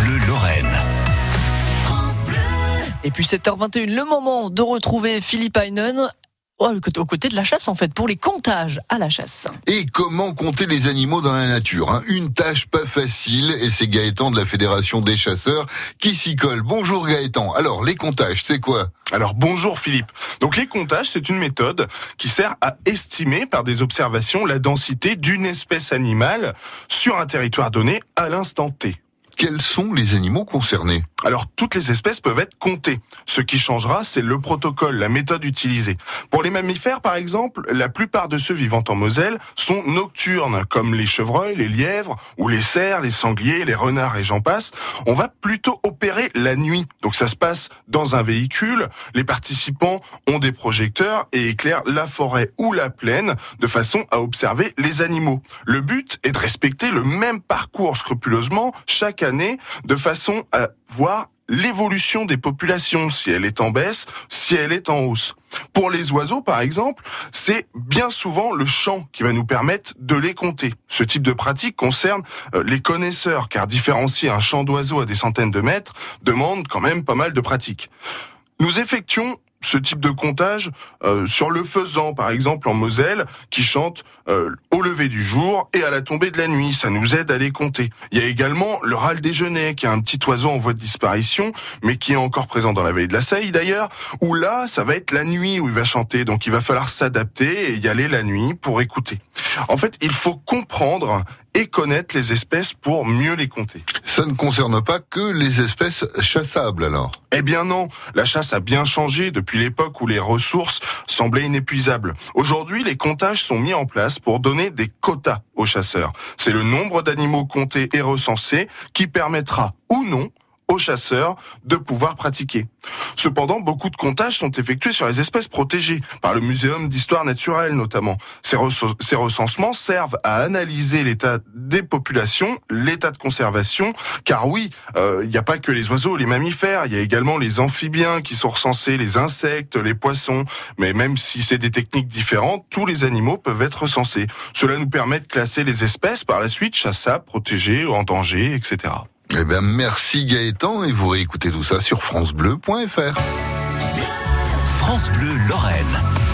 Bleu Lorraine. Et puis 7h21, le moment de retrouver Philippe Heinen aux côtés de la chasse en fait, pour les comptages à la chasse. Et comment compter les animaux dans la nature hein? Une tâche pas facile et c'est Gaëtan de la Fédération des chasseurs qui s'y colle. Bonjour Gaëtan. Alors les comptages, c'est quoi? Alors bonjour Philippe. Donc les comptages, c'est une méthode qui sert à estimer par des observations la densité d'une espèce animale sur un territoire donné à l'instant T quels sont les animaux concernés? Alors, toutes les espèces peuvent être comptées. Ce qui changera, c'est le protocole, la méthode utilisée. Pour les mammifères, par exemple, la plupart de ceux vivant en Moselle sont nocturnes, comme les chevreuils, les lièvres, ou les cerfs, les sangliers, les renards et j'en passe. On va plutôt opérer la nuit. Donc ça se passe dans un véhicule. Les participants ont des projecteurs et éclairent la forêt ou la plaine de façon à observer les animaux. Le but est de respecter le même parcours scrupuleusement chaque de façon à voir l'évolution des populations, si elle est en baisse, si elle est en hausse. Pour les oiseaux, par exemple, c'est bien souvent le chant qui va nous permettre de les compter. Ce type de pratique concerne euh, les connaisseurs, car différencier un chant d'oiseau à des centaines de mètres demande quand même pas mal de pratique. Nous effectuons ce type de comptage euh, sur le faisan, par exemple en Moselle, qui chante euh, au lever du jour et à la tombée de la nuit. Ça nous aide à les compter. Il y a également le râle déjeuner, qui est un petit oiseau en voie de disparition, mais qui est encore présent dans la vallée de la Seille d'ailleurs, où là, ça va être la nuit où il va chanter. Donc il va falloir s'adapter et y aller la nuit pour écouter. En fait, il faut comprendre et connaître les espèces pour mieux les compter. Ça ne concerne pas que les espèces chassables alors Eh bien non, la chasse a bien changé depuis l'époque où les ressources semblaient inépuisables. Aujourd'hui, les comptages sont mis en place pour donner des quotas aux chasseurs. C'est le nombre d'animaux comptés et recensés qui permettra ou non aux chasseurs de pouvoir pratiquer. Cependant, beaucoup de comptages sont effectués sur les espèces protégées, par le Muséum d'histoire naturelle notamment. Ces, recensements servent à analyser l'état des populations, l'état de conservation, car oui, euh, il n'y a pas que les oiseaux, les mammifères, il y a également les amphibiens qui sont recensés, les insectes, les poissons, mais même si c'est des techniques différentes, tous les animaux peuvent être recensés. Cela nous permet de classer les espèces par la suite chassables, protégées, en danger, etc. Eh bien, merci Gaëtan et vous réécoutez tout ça sur francebleu.fr. France Bleu Lorraine.